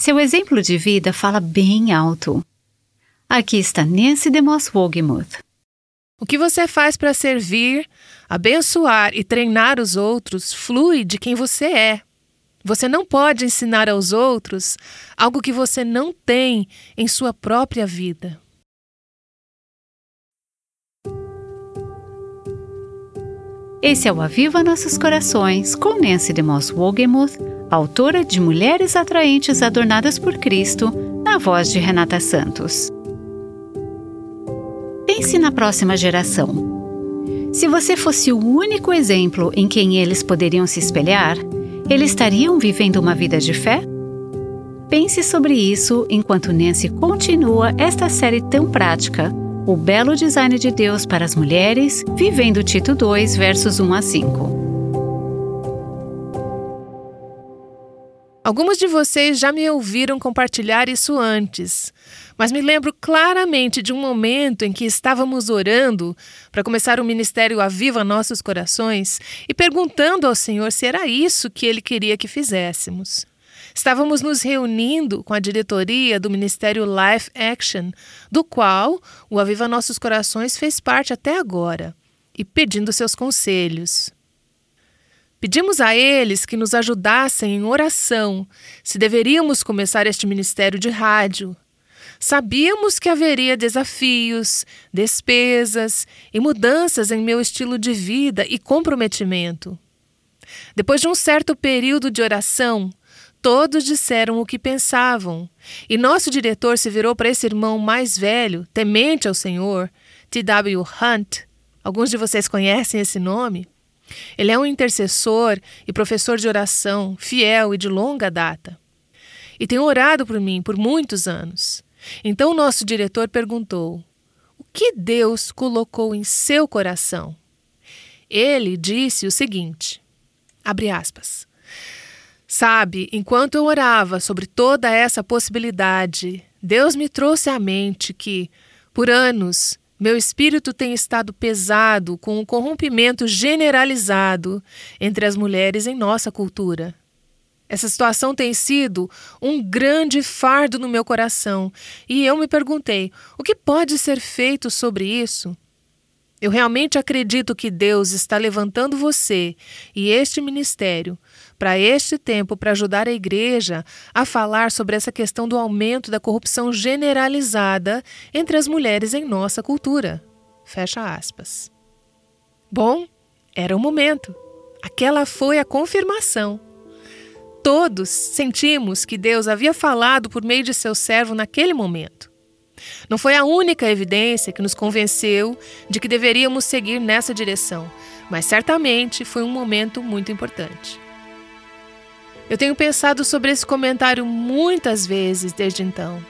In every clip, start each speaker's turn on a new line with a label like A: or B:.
A: Seu exemplo de vida fala bem alto. Aqui está Nancy DeMoss Wogemuth.
B: O que você faz para servir, abençoar e treinar os outros flui de quem você é. Você não pode ensinar aos outros algo que você não tem em sua própria vida.
A: Esse é o Aviva Nossos Corações, com Nancy DeMoss Wogemuth, autora de Mulheres Atraentes Adornadas por Cristo, na voz de Renata Santos. Pense na próxima geração. Se você fosse o único exemplo em quem eles poderiam se espelhar, eles estariam vivendo uma vida de fé? Pense sobre isso enquanto Nancy continua esta série tão prática o belo design de Deus para as mulheres, vivendo Tito 2, versos 1 a 5.
B: Alguns de vocês já me ouviram compartilhar isso antes, mas me lembro claramente de um momento em que estávamos orando para começar o ministério Aviva Nossos Corações e perguntando ao Senhor se era isso que Ele queria que fizéssemos. Estávamos nos reunindo com a diretoria do Ministério Life Action, do qual o Aviva Nossos Corações fez parte até agora, e pedindo seus conselhos. Pedimos a eles que nos ajudassem em oração se deveríamos começar este ministério de rádio. Sabíamos que haveria desafios, despesas e mudanças em meu estilo de vida e comprometimento. Depois de um certo período de oração, Todos disseram o que pensavam, e nosso diretor se virou para esse irmão mais velho, temente ao Senhor, T.W. Hunt. Alguns de vocês conhecem esse nome? Ele é um intercessor e professor de oração, fiel e de longa data. E tem orado por mim por muitos anos. Então nosso diretor perguntou: O que Deus colocou em seu coração? Ele disse o seguinte: abre aspas. Sabe, enquanto eu orava sobre toda essa possibilidade, Deus me trouxe à mente que, por anos, meu espírito tem estado pesado com o corrompimento generalizado entre as mulheres em nossa cultura. Essa situação tem sido um grande fardo no meu coração e eu me perguntei: o que pode ser feito sobre isso? Eu realmente acredito que Deus está levantando você e este ministério para este tempo para ajudar a igreja a falar sobre essa questão do aumento da corrupção generalizada entre as mulheres em nossa cultura. Fecha aspas. Bom, era o momento. Aquela foi a confirmação. Todos sentimos que Deus havia falado por meio de seu servo naquele momento. Não foi a única evidência que nos convenceu de que deveríamos seguir nessa direção, mas certamente foi um momento muito importante. Eu tenho pensado sobre esse comentário muitas vezes desde então.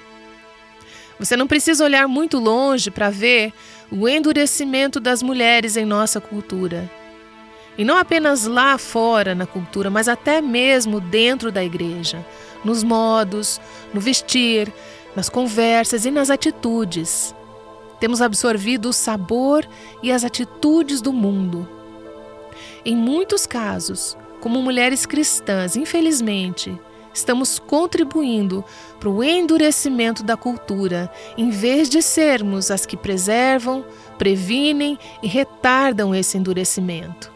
B: Você não precisa olhar muito longe para ver o endurecimento das mulheres em nossa cultura. E não apenas lá fora na cultura, mas até mesmo dentro da igreja, nos modos, no vestir, nas conversas e nas atitudes. Temos absorvido o sabor e as atitudes do mundo. Em muitos casos, como mulheres cristãs, infelizmente, estamos contribuindo para o endurecimento da cultura, em vez de sermos as que preservam, previnem e retardam esse endurecimento.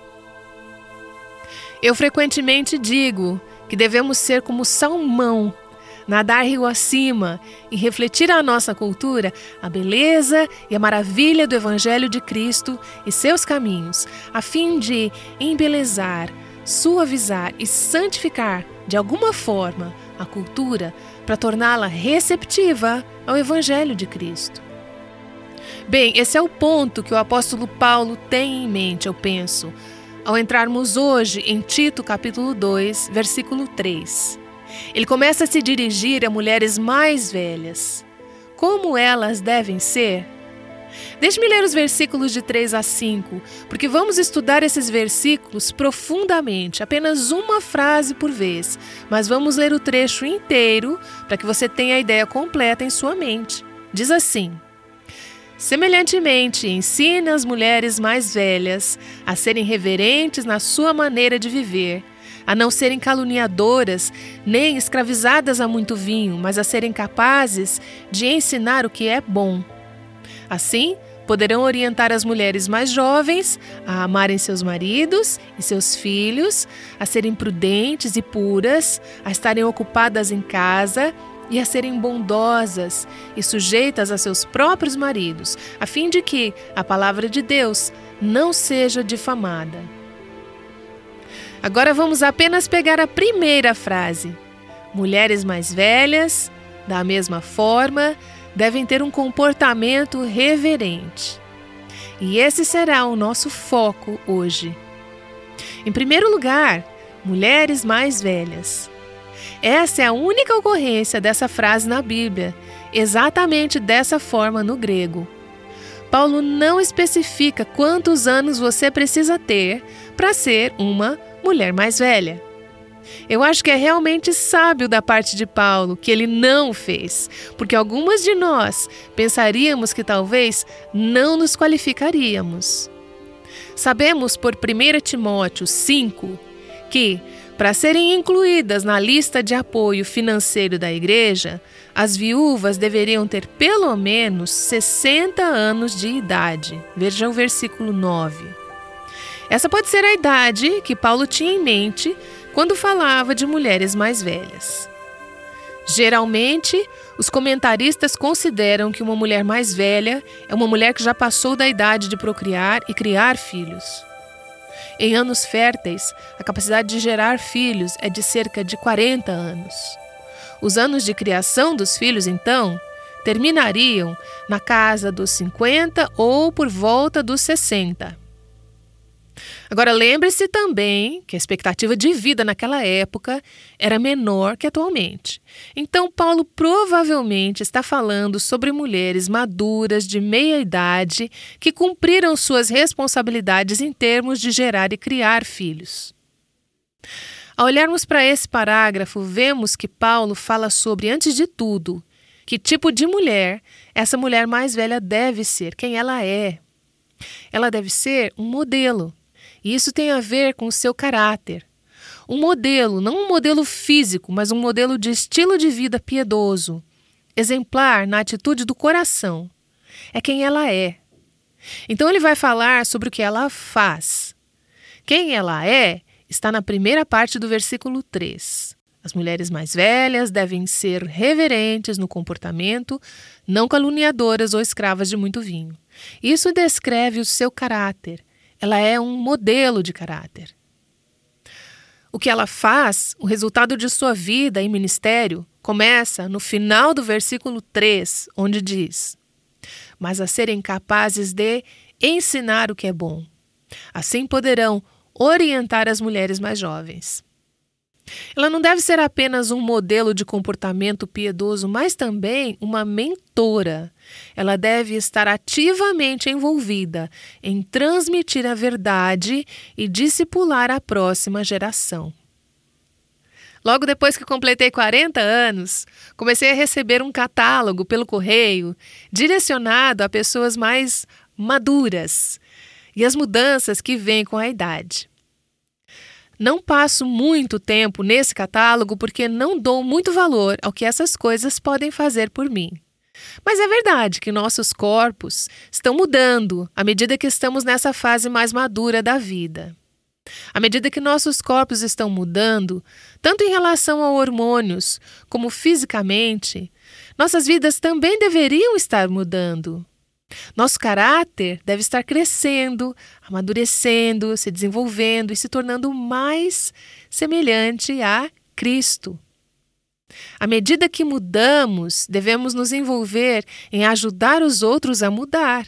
B: Eu frequentemente digo que devemos ser como Salmão nadar rio acima e refletir à nossa cultura a beleza e a maravilha do Evangelho de Cristo e seus caminhos, a fim de embelezar, suavizar e santificar de alguma forma a cultura para torná-la receptiva ao Evangelho de Cristo. Bem, esse é o ponto que o apóstolo Paulo tem em mente, eu penso, ao entrarmos hoje em Tito capítulo 2, versículo 3. Ele começa a se dirigir a mulheres mais velhas. Como elas devem ser? Deixe-me ler os versículos de 3 a 5, porque vamos estudar esses versículos profundamente, apenas uma frase por vez, mas vamos ler o trecho inteiro para que você tenha a ideia completa em sua mente. Diz assim: Semelhantemente, ensine as mulheres mais velhas a serem reverentes na sua maneira de viver a não serem caluniadoras, nem escravizadas a muito vinho, mas a serem capazes de ensinar o que é bom. Assim, poderão orientar as mulheres mais jovens a amarem seus maridos e seus filhos, a serem prudentes e puras, a estarem ocupadas em casa e a serem bondosas e sujeitas a seus próprios maridos, a fim de que a palavra de Deus não seja difamada. Agora vamos apenas pegar a primeira frase. Mulheres mais velhas, da mesma forma, devem ter um comportamento reverente. E esse será o nosso foco hoje. Em primeiro lugar, mulheres mais velhas. Essa é a única ocorrência dessa frase na Bíblia, exatamente dessa forma no grego. Paulo não especifica quantos anos você precisa ter para ser uma mulher mais velha. Eu acho que é realmente sábio da parte de Paulo que ele não fez, porque algumas de nós pensaríamos que talvez não nos qualificaríamos. Sabemos por 1 Timóteo 5 que, para serem incluídas na lista de apoio financeiro da igreja, as viúvas deveriam ter pelo menos 60 anos de idade. Veja o versículo 9. Essa pode ser a idade que Paulo tinha em mente quando falava de mulheres mais velhas. Geralmente, os comentaristas consideram que uma mulher mais velha é uma mulher que já passou da idade de procriar e criar filhos. Em anos férteis, a capacidade de gerar filhos é de cerca de 40 anos. Os anos de criação dos filhos, então, terminariam na casa dos 50 ou por volta dos 60. Agora, lembre-se também que a expectativa de vida naquela época era menor que atualmente. Então, Paulo provavelmente está falando sobre mulheres maduras de meia idade que cumpriram suas responsabilidades em termos de gerar e criar filhos. Ao olharmos para esse parágrafo, vemos que Paulo fala sobre, antes de tudo, que tipo de mulher essa mulher mais velha deve ser, quem ela é. Ela deve ser um modelo e isso tem a ver com o seu caráter. Um modelo, não um modelo físico, mas um modelo de estilo de vida piedoso, exemplar na atitude do coração. É quem ela é. Então ele vai falar sobre o que ela faz. Quem ela é está na primeira parte do versículo 3. As mulheres mais velhas devem ser reverentes no comportamento, não caluniadoras ou escravas de muito vinho. Isso descreve o seu caráter, ela é um modelo de caráter. O que ela faz, o resultado de sua vida e ministério, começa no final do versículo 3, onde diz: Mas a serem capazes de ensinar o que é bom. Assim poderão orientar as mulheres mais jovens. Ela não deve ser apenas um modelo de comportamento piedoso, mas também uma mentora. Ela deve estar ativamente envolvida em transmitir a verdade e discipular a próxima geração. Logo depois que completei 40 anos, comecei a receber um catálogo pelo correio direcionado a pessoas mais maduras e as mudanças que vêm com a idade. Não passo muito tempo nesse catálogo porque não dou muito valor ao que essas coisas podem fazer por mim. Mas é verdade que nossos corpos estão mudando à medida que estamos nessa fase mais madura da vida. À medida que nossos corpos estão mudando, tanto em relação a hormônios como fisicamente, nossas vidas também deveriam estar mudando. Nosso caráter deve estar crescendo, amadurecendo, se desenvolvendo e se tornando mais semelhante a Cristo. À medida que mudamos, devemos nos envolver em ajudar os outros a mudar.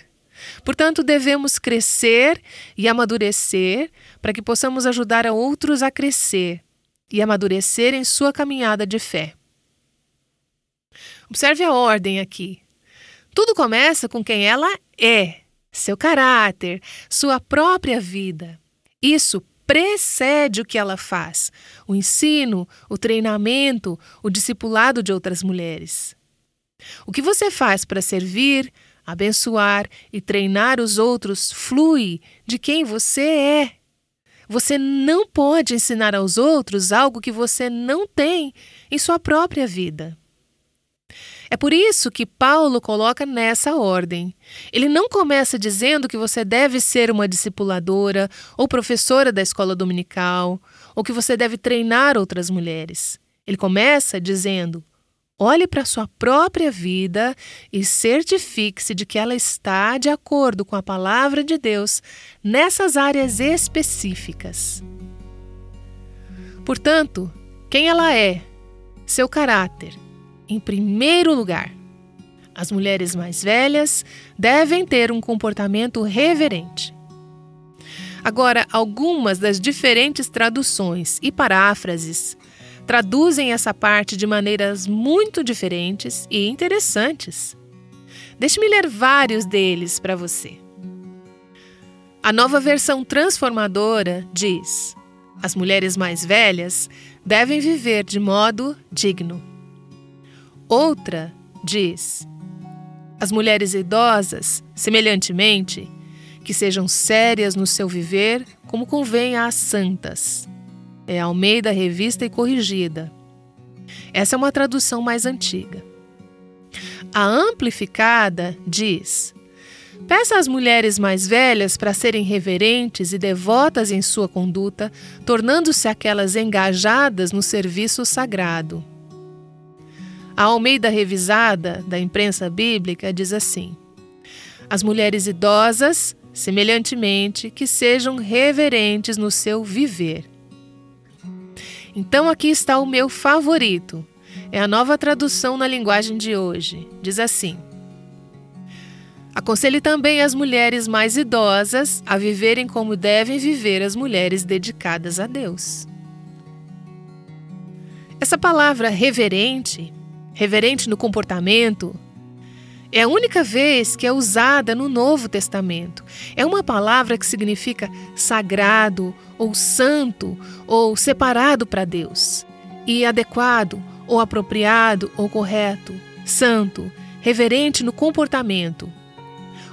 B: Portanto, devemos crescer e amadurecer para que possamos ajudar a outros a crescer e amadurecer em sua caminhada de fé. Observe a ordem aqui. Tudo começa com quem ela é, seu caráter, sua própria vida. Isso precede o que ela faz: o ensino, o treinamento, o discipulado de outras mulheres. O que você faz para servir, abençoar e treinar os outros flui de quem você é. Você não pode ensinar aos outros algo que você não tem em sua própria vida. É por isso que Paulo coloca nessa ordem. Ele não começa dizendo que você deve ser uma discipuladora ou professora da escola dominical, ou que você deve treinar outras mulheres. Ele começa dizendo: olhe para a sua própria vida e certifique-se de que ela está de acordo com a palavra de Deus nessas áreas específicas. Portanto, quem ela é, seu caráter, em primeiro lugar. As mulheres mais velhas devem ter um comportamento reverente. Agora, algumas das diferentes traduções e paráfrases traduzem essa parte de maneiras muito diferentes e interessantes. Deixe-me ler vários deles para você. A nova versão transformadora diz: as mulheres mais velhas devem viver de modo digno. Outra diz: as mulheres idosas, semelhantemente, que sejam sérias no seu viver, como convém às santas. É Almeida Revista e Corrigida. Essa é uma tradução mais antiga. A amplificada diz: Peça às mulheres mais velhas para serem reverentes e devotas em sua conduta, tornando-se aquelas engajadas no serviço sagrado. A Almeida Revisada, da imprensa bíblica, diz assim: As mulheres idosas, semelhantemente, que sejam reverentes no seu viver. Então aqui está o meu favorito. É a nova tradução na linguagem de hoje. Diz assim: Aconselhe também as mulheres mais idosas a viverem como devem viver as mulheres dedicadas a Deus. Essa palavra reverente reverente no comportamento, é a única vez que é usada no Novo Testamento. É uma palavra que significa sagrado, ou santo, ou separado para Deus. E adequado, ou apropriado, ou correto, santo, reverente no comportamento.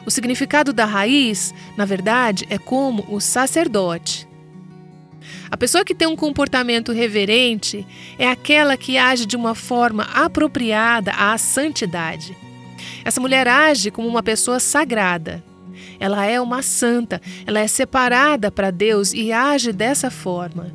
B: O significado da raiz, na verdade, é como o sacerdote. A pessoa que tem um comportamento reverente é aquela que age de uma forma apropriada à santidade. Essa mulher age como uma pessoa sagrada. Ela é uma santa, ela é separada para Deus e age dessa forma.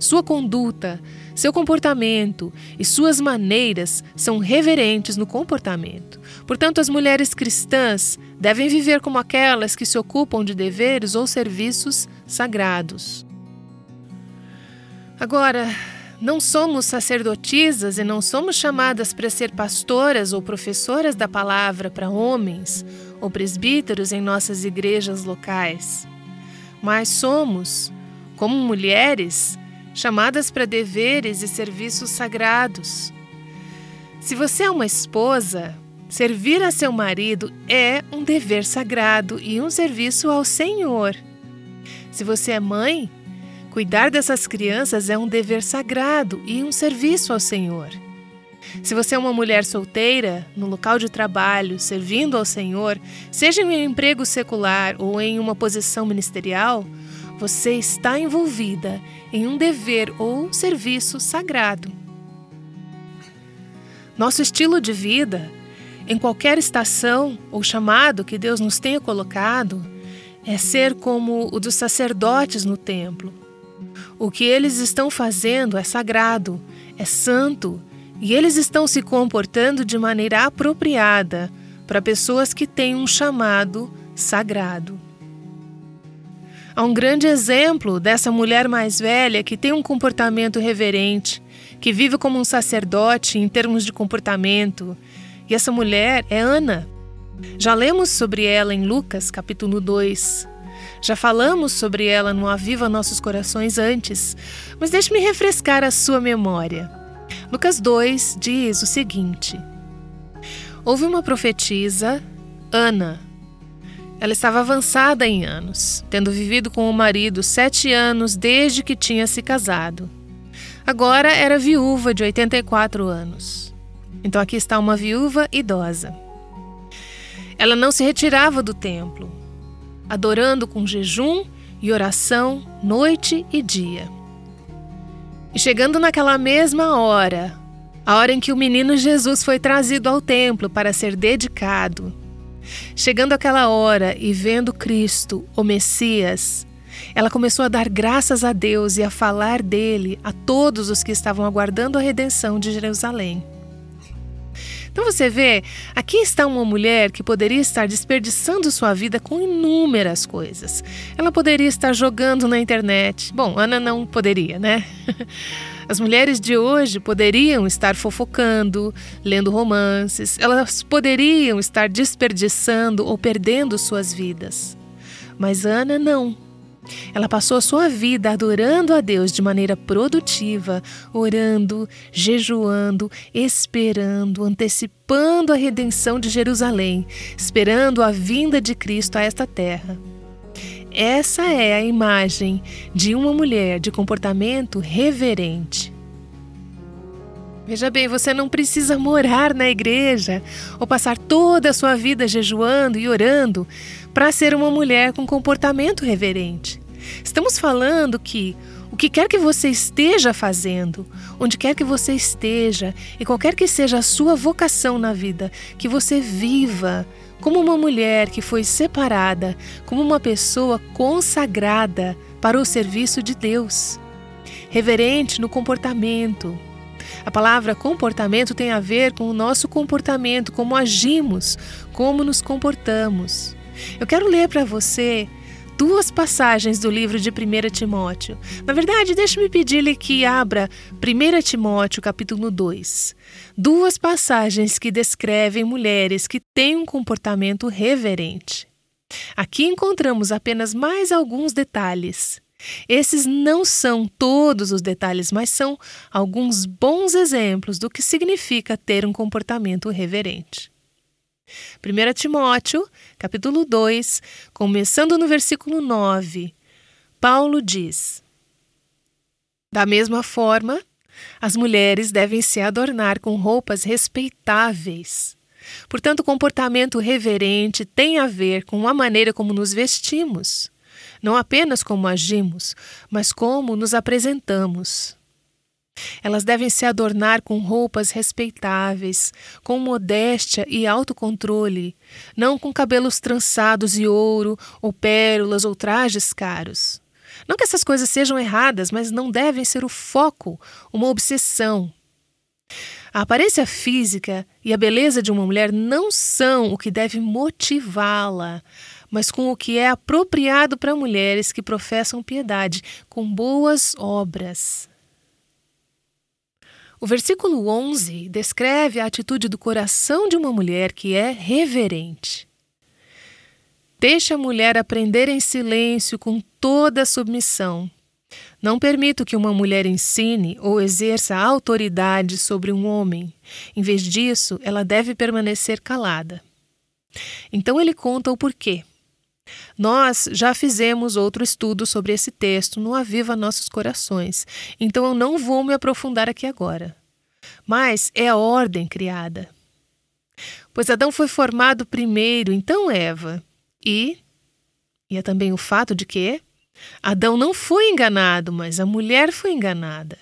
B: Sua conduta, seu comportamento e suas maneiras são reverentes no comportamento. Portanto, as mulheres cristãs devem viver como aquelas que se ocupam de deveres ou serviços sagrados. Agora, não somos sacerdotisas e não somos chamadas para ser pastoras ou professoras da palavra para homens ou presbíteros em nossas igrejas locais. Mas somos, como mulheres, chamadas para deveres e serviços sagrados. Se você é uma esposa, servir a seu marido é um dever sagrado e um serviço ao Senhor. Se você é mãe, Cuidar dessas crianças é um dever sagrado e um serviço ao Senhor. Se você é uma mulher solteira, no local de trabalho, servindo ao Senhor, seja em um emprego secular ou em uma posição ministerial, você está envolvida em um dever ou serviço sagrado. Nosso estilo de vida, em qualquer estação ou chamado que Deus nos tenha colocado, é ser como o dos sacerdotes no templo, o que eles estão fazendo é sagrado, é santo, e eles estão se comportando de maneira apropriada para pessoas que têm um chamado sagrado. Há um grande exemplo dessa mulher mais velha que tem um comportamento reverente, que vive como um sacerdote em termos de comportamento. E essa mulher é Ana. Já lemos sobre ela em Lucas, capítulo 2. Já falamos sobre ela no Aviva Nossos Corações antes, mas deixe-me refrescar a sua memória. Lucas 2 diz o seguinte: Houve uma profetisa, Ana. Ela estava avançada em anos, tendo vivido com o marido sete anos desde que tinha se casado. Agora era viúva de 84 anos. Então aqui está uma viúva idosa. Ela não se retirava do templo, adorando com jejum e oração noite e dia. E chegando naquela mesma hora, a hora em que o menino Jesus foi trazido ao templo para ser dedicado, chegando aquela hora e vendo Cristo, o Messias, ela começou a dar graças a Deus e a falar dele a todos os que estavam aguardando a redenção de Jerusalém. Então você vê, aqui está uma mulher que poderia estar desperdiçando sua vida com inúmeras coisas. Ela poderia estar jogando na internet. Bom, Ana não poderia, né? As mulheres de hoje poderiam estar fofocando, lendo romances, elas poderiam estar desperdiçando ou perdendo suas vidas. Mas Ana não. Ela passou a sua vida adorando a Deus de maneira produtiva, orando, jejuando, esperando, antecipando a redenção de Jerusalém, esperando a vinda de Cristo a esta terra. Essa é a imagem de uma mulher de comportamento reverente. Veja bem, você não precisa morar na igreja ou passar toda a sua vida jejuando e orando para ser uma mulher com comportamento reverente. Estamos falando que o que quer que você esteja fazendo, onde quer que você esteja e qualquer que seja a sua vocação na vida, que você viva como uma mulher que foi separada, como uma pessoa consagrada para o serviço de Deus. Reverente no comportamento, a palavra comportamento tem a ver com o nosso comportamento, como agimos, como nos comportamos. Eu quero ler para você duas passagens do livro de 1 Timóteo. Na verdade, deixe-me pedir-lhe que abra 1 Timóteo, capítulo 2. Duas passagens que descrevem mulheres que têm um comportamento reverente. Aqui encontramos apenas mais alguns detalhes. Esses não são todos os detalhes, mas são alguns bons exemplos do que significa ter um comportamento reverente. 1 Timóteo, capítulo 2, começando no versículo 9, Paulo diz: Da mesma forma, as mulheres devem se adornar com roupas respeitáveis. Portanto, comportamento reverente tem a ver com a maneira como nos vestimos, não apenas como agimos, mas como nos apresentamos. Elas devem se adornar com roupas respeitáveis, com modéstia e autocontrole, não com cabelos trançados e ouro, ou pérolas ou trajes caros. Não que essas coisas sejam erradas, mas não devem ser o foco, uma obsessão. A aparência física e a beleza de uma mulher não são o que deve motivá-la, mas com o que é apropriado para mulheres que professam piedade, com boas obras. O versículo 11 descreve a atitude do coração de uma mulher que é reverente. Deixe a mulher aprender em silêncio com toda submissão. Não permito que uma mulher ensine ou exerça autoridade sobre um homem. Em vez disso, ela deve permanecer calada. Então ele conta o porquê. Nós já fizemos outro estudo sobre esse texto no Aviva Nossos Corações, então eu não vou me aprofundar aqui agora. Mas é a ordem criada. Pois Adão foi formado primeiro, então Eva. E, e é também o fato de que Adão não foi enganado, mas a mulher foi enganada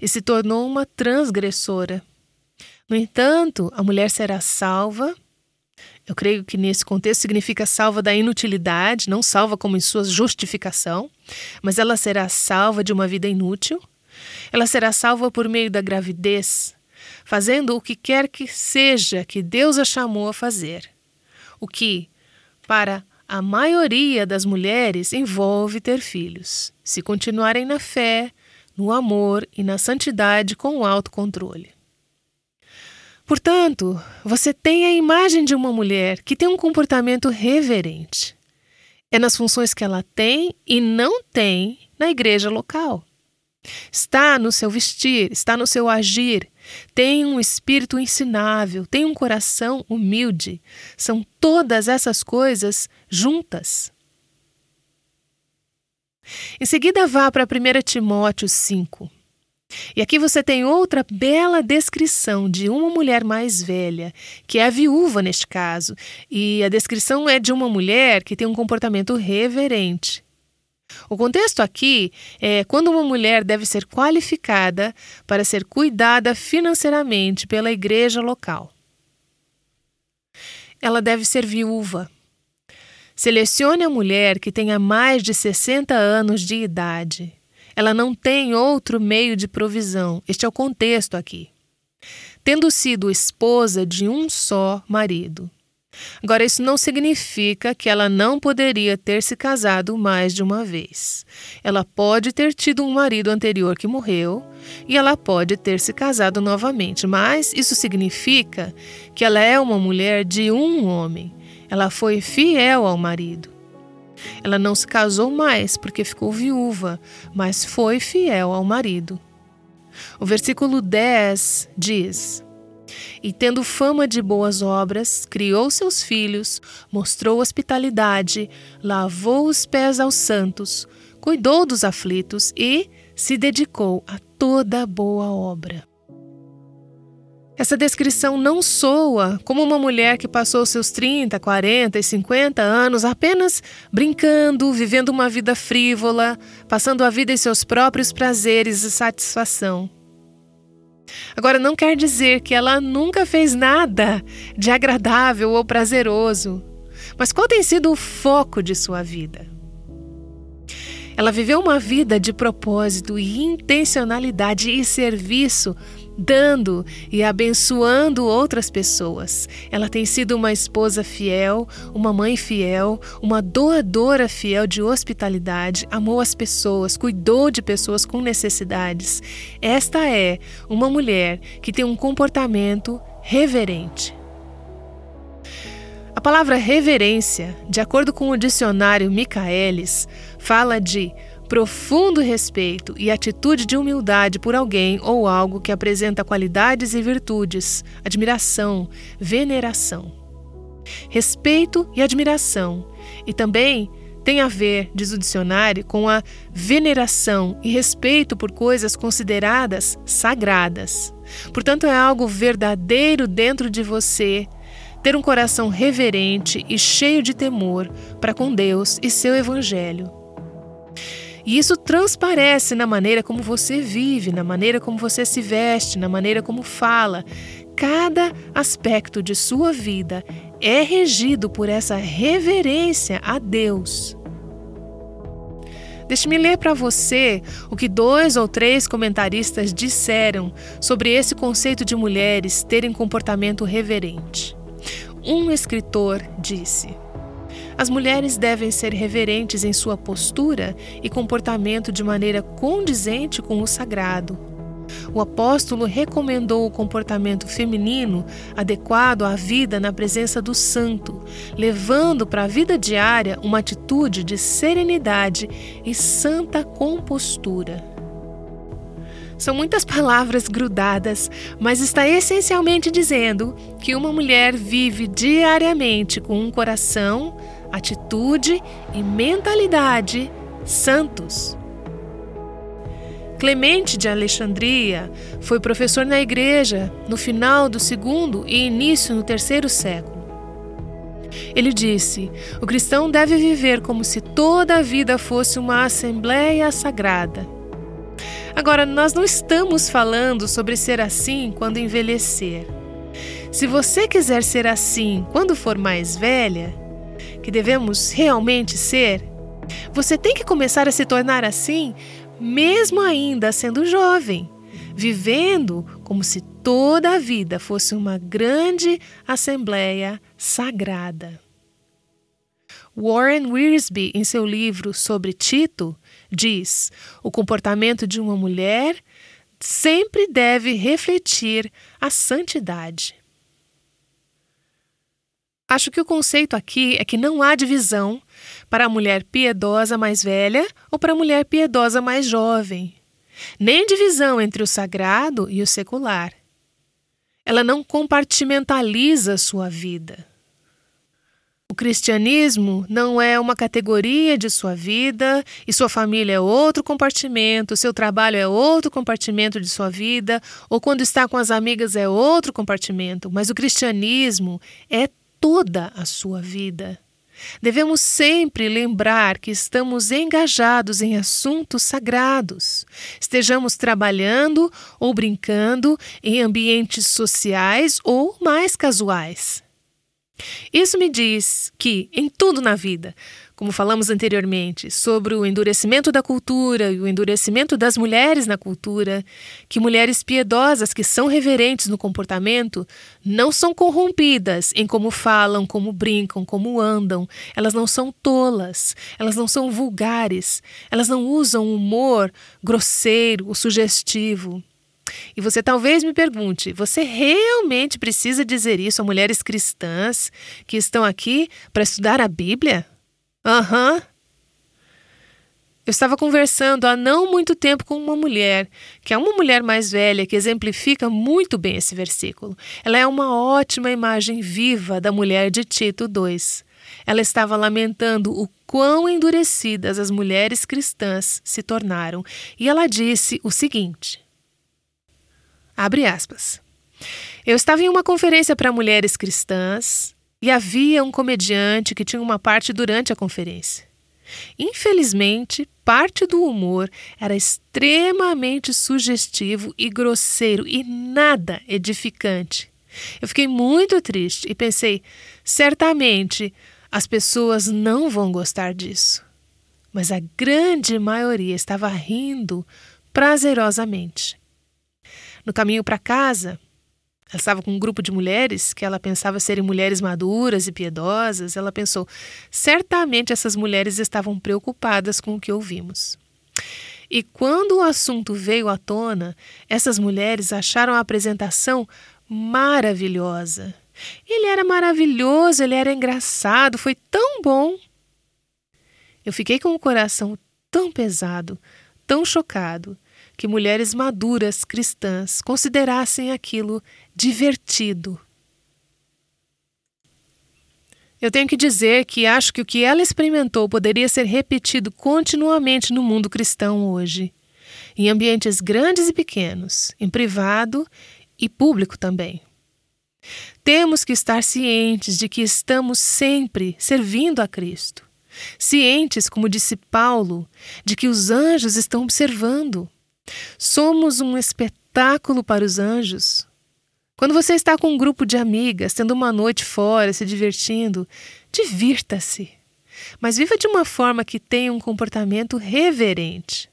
B: e se tornou uma transgressora. No entanto, a mulher será salva eu creio que nesse contexto significa salva da inutilidade, não salva como em sua justificação, mas ela será salva de uma vida inútil. Ela será salva por meio da gravidez, fazendo o que quer que seja que Deus a chamou a fazer. O que, para a maioria das mulheres, envolve ter filhos, se continuarem na fé, no amor e na santidade com o autocontrole. Portanto, você tem a imagem de uma mulher que tem um comportamento reverente. É nas funções que ela tem e não tem na igreja local. Está no seu vestir, está no seu agir, tem um espírito ensinável, tem um coração humilde. São todas essas coisas juntas. Em seguida, vá para 1 Timóteo 5. E aqui você tem outra bela descrição de uma mulher mais velha, que é a viúva neste caso, e a descrição é de uma mulher que tem um comportamento reverente. O contexto aqui é quando uma mulher deve ser qualificada para ser cuidada financeiramente pela igreja local. Ela deve ser viúva. Selecione a mulher que tenha mais de 60 anos de idade. Ela não tem outro meio de provisão. Este é o contexto aqui. Tendo sido esposa de um só marido. Agora, isso não significa que ela não poderia ter se casado mais de uma vez. Ela pode ter tido um marido anterior que morreu e ela pode ter se casado novamente, mas isso significa que ela é uma mulher de um homem. Ela foi fiel ao marido. Ela não se casou mais porque ficou viúva, mas foi fiel ao marido. O versículo 10 diz: e, tendo fama de boas obras, criou seus filhos, mostrou hospitalidade, lavou os pés aos santos, cuidou dos aflitos e se dedicou a toda boa obra. Essa descrição não soa como uma mulher que passou seus 30, 40 e 50 anos apenas brincando, vivendo uma vida frívola, passando a vida em seus próprios prazeres e satisfação. Agora, não quer dizer que ela nunca fez nada de agradável ou prazeroso. Mas qual tem sido o foco de sua vida? Ela viveu uma vida de propósito e intencionalidade e serviço dando e abençoando outras pessoas. Ela tem sido uma esposa fiel, uma mãe fiel, uma doadora fiel de hospitalidade, amou as pessoas, cuidou de pessoas com necessidades. Esta é uma mulher que tem um comportamento reverente. A palavra reverência, de acordo com o dicionário Michaelis, fala de profundo respeito e atitude de humildade por alguém ou algo que apresenta qualidades e virtudes, admiração, veneração. Respeito e admiração, e também tem a ver, diz o dicionário, com a veneração e respeito por coisas consideradas sagradas. Portanto, é algo verdadeiro dentro de você ter um coração reverente e cheio de temor para com Deus e seu Evangelho. E isso transparece na maneira como você vive, na maneira como você se veste, na maneira como fala. Cada aspecto de sua vida é regido por essa reverência a Deus. Deixe-me ler para você o que dois ou três comentaristas disseram sobre esse conceito de mulheres terem comportamento reverente. Um escritor disse. As mulheres devem ser reverentes em sua postura e comportamento de maneira condizente com o sagrado. O apóstolo recomendou o comportamento feminino adequado à vida na presença do santo, levando para a vida diária uma atitude de serenidade e santa compostura. São muitas palavras grudadas, mas está essencialmente dizendo que uma mulher vive diariamente com um coração, atitude e mentalidade santos. Clemente de Alexandria foi professor na igreja no final do segundo e início no terceiro século. Ele disse: o cristão deve viver como se toda a vida fosse uma assembleia sagrada. Agora, nós não estamos falando sobre ser assim quando envelhecer. Se você quiser ser assim quando for mais velha, que devemos realmente ser, você tem que começar a se tornar assim, mesmo ainda sendo jovem, vivendo como se toda a vida fosse uma grande assembleia sagrada. Warren Wiersbe, em seu livro sobre Tito, diz: o comportamento de uma mulher sempre deve refletir a santidade. Acho que o conceito aqui é que não há divisão para a mulher piedosa mais velha ou para a mulher piedosa mais jovem, nem divisão entre o sagrado e o secular. Ela não compartimentaliza sua vida. O cristianismo não é uma categoria de sua vida e sua família é outro compartimento, seu trabalho é outro compartimento de sua vida, ou quando está com as amigas é outro compartimento, mas o cristianismo é toda a sua vida. Devemos sempre lembrar que estamos engajados em assuntos sagrados, estejamos trabalhando ou brincando em ambientes sociais ou mais casuais. Isso me diz que, em tudo na vida, como falamos anteriormente, sobre o endurecimento da cultura e o endurecimento das mulheres na cultura, que mulheres piedosas que são reverentes no comportamento não são corrompidas em como falam, como brincam, como andam. Elas não são tolas, elas não são vulgares, elas não usam humor grosseiro ou sugestivo. E você talvez me pergunte: você realmente precisa dizer isso a mulheres cristãs que estão aqui para estudar a Bíblia? Aham. Uhum. Eu estava conversando há não muito tempo com uma mulher, que é uma mulher mais velha, que exemplifica muito bem esse versículo. Ela é uma ótima imagem viva da mulher de Tito 2. Ela estava lamentando o quão endurecidas as mulheres cristãs se tornaram, e ela disse o seguinte: Abre aspas. Eu estava em uma conferência para mulheres cristãs e havia um comediante que tinha uma parte durante a conferência. Infelizmente, parte do humor era extremamente sugestivo e grosseiro e nada edificante. Eu fiquei muito triste e pensei: certamente as pessoas não vão gostar disso. Mas a grande maioria estava rindo prazerosamente. No caminho para casa, ela estava com um grupo de mulheres que ela pensava serem mulheres maduras e piedosas. Ela pensou: certamente essas mulheres estavam preocupadas com o que ouvimos. E quando o assunto veio à tona, essas mulheres acharam a apresentação maravilhosa. Ele era maravilhoso, ele era engraçado, foi tão bom. Eu fiquei com o coração tão pesado, tão chocado, que mulheres maduras cristãs considerassem aquilo divertido. Eu tenho que dizer que acho que o que ela experimentou poderia ser repetido continuamente no mundo cristão hoje, em ambientes grandes e pequenos, em privado e público também. Temos que estar cientes de que estamos sempre servindo a Cristo. Cientes, como disse Paulo, de que os anjos estão observando. Somos um espetáculo para os anjos. Quando você está com um grupo de amigas, tendo uma noite fora, se divertindo, divirta-se. Mas viva de uma forma que tenha um comportamento reverente.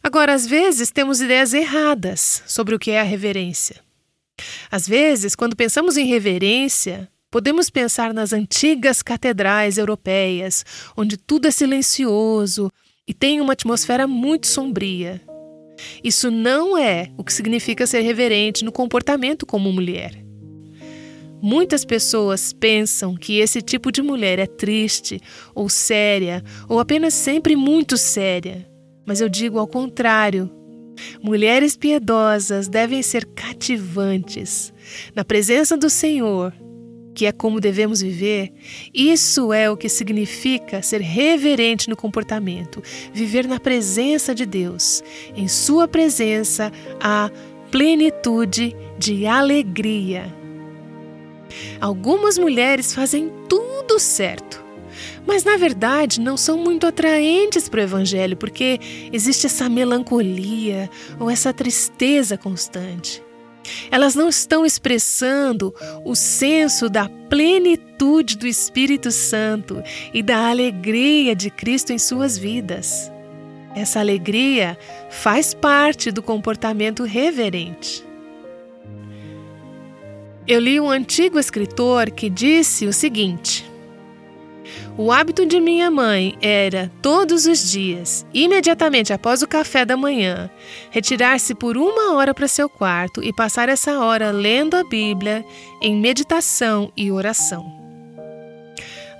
B: Agora, às vezes, temos ideias erradas sobre o que é a reverência. Às vezes, quando pensamos em reverência, podemos pensar nas antigas catedrais europeias, onde tudo é silencioso, e tem uma atmosfera muito sombria. Isso não é o que significa ser reverente no comportamento como mulher. Muitas pessoas pensam que esse tipo de mulher é triste, ou séria, ou apenas sempre muito séria. Mas eu digo ao contrário. Mulheres piedosas devem ser cativantes. Na presença do Senhor, que é como devemos viver, isso é o que significa ser reverente no comportamento, viver na presença de Deus. Em Sua presença há plenitude de alegria. Algumas mulheres fazem tudo certo, mas na verdade não são muito atraentes para o Evangelho porque existe essa melancolia ou essa tristeza constante. Elas não estão expressando o senso da plenitude do Espírito Santo e da alegria de Cristo em suas vidas. Essa alegria faz parte do comportamento reverente. Eu li um antigo escritor que disse o seguinte: o hábito de minha mãe era, todos os dias, imediatamente após o café da manhã, retirar-se por uma hora para seu quarto e passar essa hora lendo a Bíblia em meditação e oração.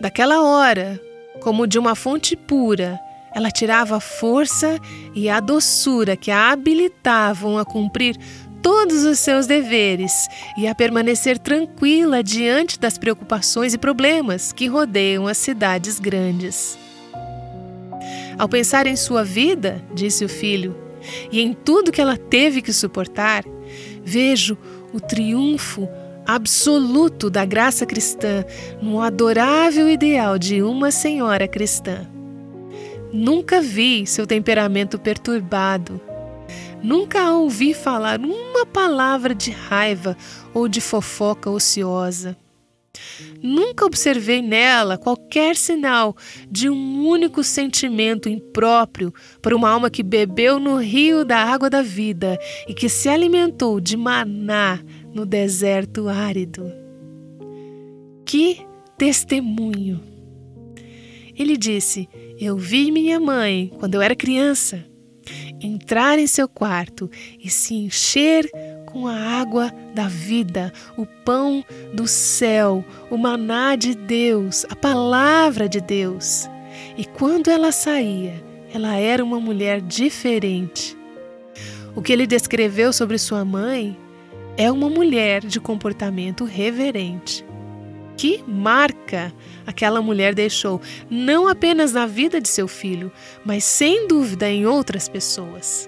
B: Daquela hora, como de uma fonte pura, ela tirava a força e a doçura que a habilitavam a cumprir todos os seus deveres e a permanecer tranquila diante das preocupações e problemas que rodeiam as cidades grandes. Ao pensar em sua vida, disse o filho, e em tudo que ela teve que suportar, vejo o triunfo absoluto da graça cristã no adorável ideal de uma senhora cristã. Nunca vi seu temperamento perturbado. Nunca ouvi falar uma palavra de raiva ou de fofoca ociosa. Nunca observei nela qualquer sinal de um único sentimento impróprio para uma alma que bebeu no rio da água da vida e que se alimentou de maná no deserto árido. Que testemunho! Ele disse: Eu vi minha mãe, quando eu era criança, entrar em seu quarto e se encher com a água da vida, o pão do céu, o maná de Deus, a palavra de Deus. E quando ela saía, ela era uma mulher diferente. O que ele descreveu sobre sua mãe é uma mulher de comportamento reverente. Que marca aquela mulher deixou, não apenas na vida de seu filho, mas sem dúvida em outras pessoas.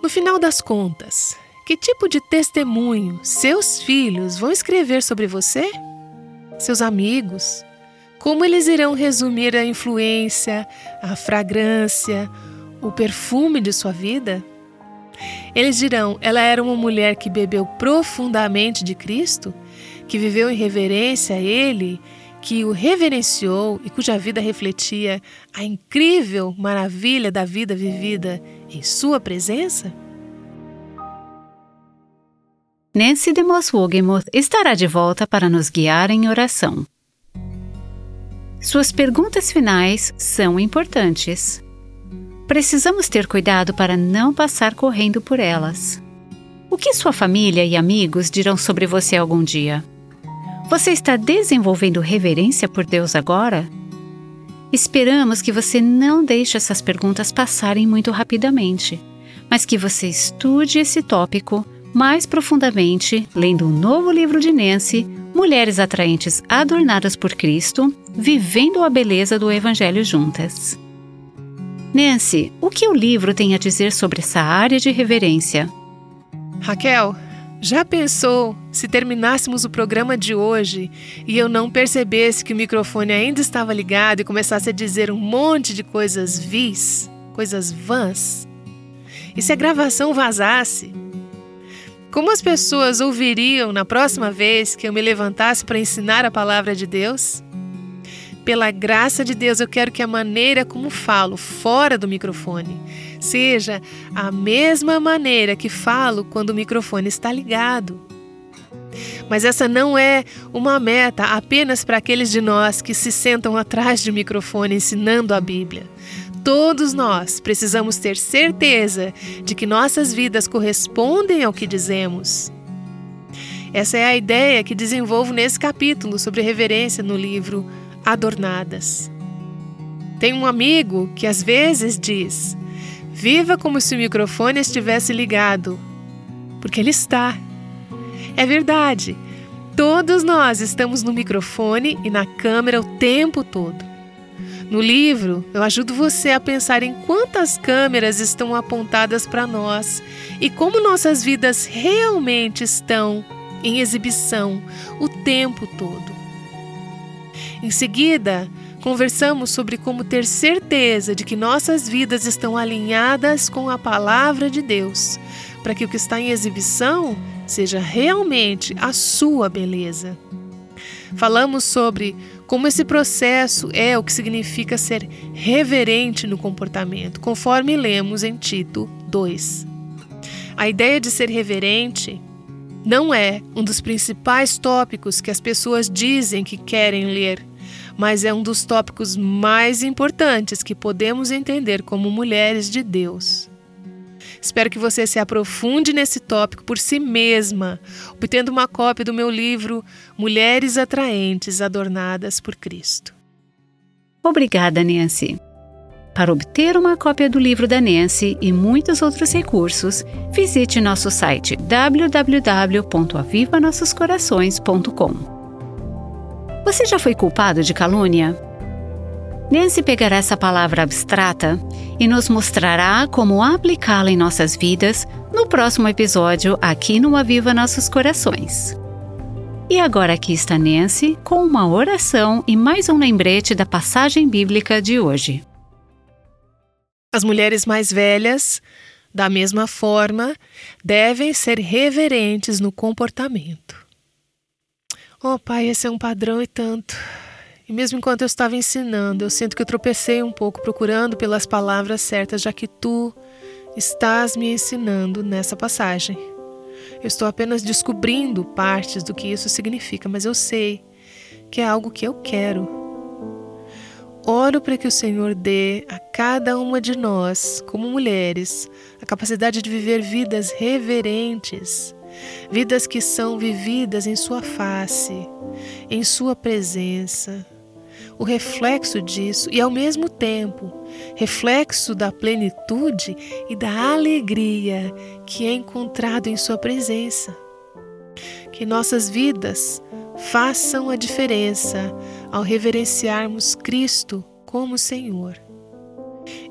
B: No final das contas, que tipo de testemunho seus filhos vão escrever sobre você? Seus amigos? Como eles irão resumir a influência, a fragrância, o perfume de sua vida? Eles dirão: ela era uma mulher que bebeu profundamente de Cristo, que viveu em reverência a Ele, que o reverenciou e cuja vida refletia a incrível maravilha da vida vivida em Sua presença?
A: Nancy de Moss Wogemuth estará de volta para nos guiar em oração. Suas perguntas finais são importantes. Precisamos ter cuidado para não passar correndo por elas. O que sua família e amigos dirão sobre você algum dia? Você está desenvolvendo reverência por Deus agora? Esperamos que você não deixe essas perguntas passarem muito rapidamente, mas que você estude esse tópico mais profundamente lendo um novo livro de Nancy, Mulheres Atraentes Adornadas por Cristo, Vivendo a Beleza do Evangelho Juntas. Nancy, o que o livro tem a dizer sobre essa área de reverência?
B: Raquel, já pensou se terminássemos o programa de hoje e eu não percebesse que o microfone ainda estava ligado e começasse a dizer um monte de coisas vis, coisas vãs? E se a gravação vazasse? Como as pessoas ouviriam na próxima vez que eu me levantasse para ensinar a palavra de Deus? Pela graça de Deus, eu quero que a maneira como falo fora do microfone seja a mesma maneira que falo quando o microfone está ligado. Mas essa não é uma meta apenas para aqueles de nós que se sentam atrás de microfone ensinando a Bíblia. Todos nós precisamos ter certeza de que nossas vidas correspondem ao que dizemos. Essa é a ideia que desenvolvo nesse capítulo sobre reverência no livro Adornadas. Tem um amigo que às vezes diz: Viva como se o microfone estivesse ligado, porque ele está. É verdade, todos nós estamos no microfone e na câmera o tempo todo. No livro, eu ajudo você a pensar em quantas câmeras estão apontadas para nós e como nossas vidas realmente estão em exibição o tempo todo. Em seguida, conversamos sobre como ter certeza de que nossas vidas estão alinhadas com a palavra de Deus, para que o que está em exibição seja realmente a sua beleza. Falamos sobre como esse processo é o que significa ser reverente no comportamento, conforme lemos em Tito 2. A ideia de ser reverente não é um dos principais tópicos que as pessoas dizem que querem ler, mas é um dos tópicos mais importantes que podemos entender como mulheres de Deus. Espero que você se aprofunde nesse tópico por si mesma, obtendo uma cópia do meu livro Mulheres Atraentes Adornadas por Cristo.
A: Obrigada, Nancy. Para obter uma cópia do livro da Nancy e muitos outros recursos, visite nosso site www.avivanossoscorações.com. Você já foi culpado de calúnia? Nancy pegará essa palavra abstrata e nos mostrará como aplicá-la em nossas vidas no próximo episódio aqui no Aviva Nossos Corações. E agora aqui está Nancy com uma oração e mais um lembrete da passagem bíblica de hoje.
B: As mulheres mais velhas, da mesma forma, devem ser reverentes no comportamento. Oh, pai, esse é um padrão e tanto. E mesmo enquanto eu estava ensinando, eu sinto que eu tropecei um pouco procurando pelas palavras certas, já que tu estás me ensinando nessa passagem. Eu estou apenas descobrindo partes do que isso significa, mas eu sei que é algo que eu quero. Oro para que o Senhor dê a cada uma de nós, como mulheres, a capacidade de viver vidas reverentes, vidas que são vividas em Sua face, em Sua presença, o reflexo disso e, ao mesmo tempo, reflexo da plenitude e da alegria que é encontrado em Sua presença. Que nossas vidas façam a diferença ao reverenciarmos Cristo como Senhor.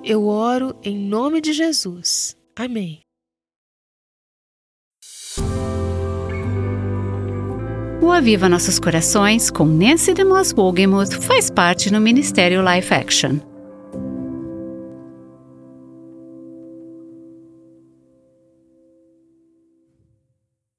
B: Eu oro em nome de Jesus. Amém.
A: O Aviva Nossos Corações, com Nancy DeMoss Wogemuth, faz parte no Ministério Life Action.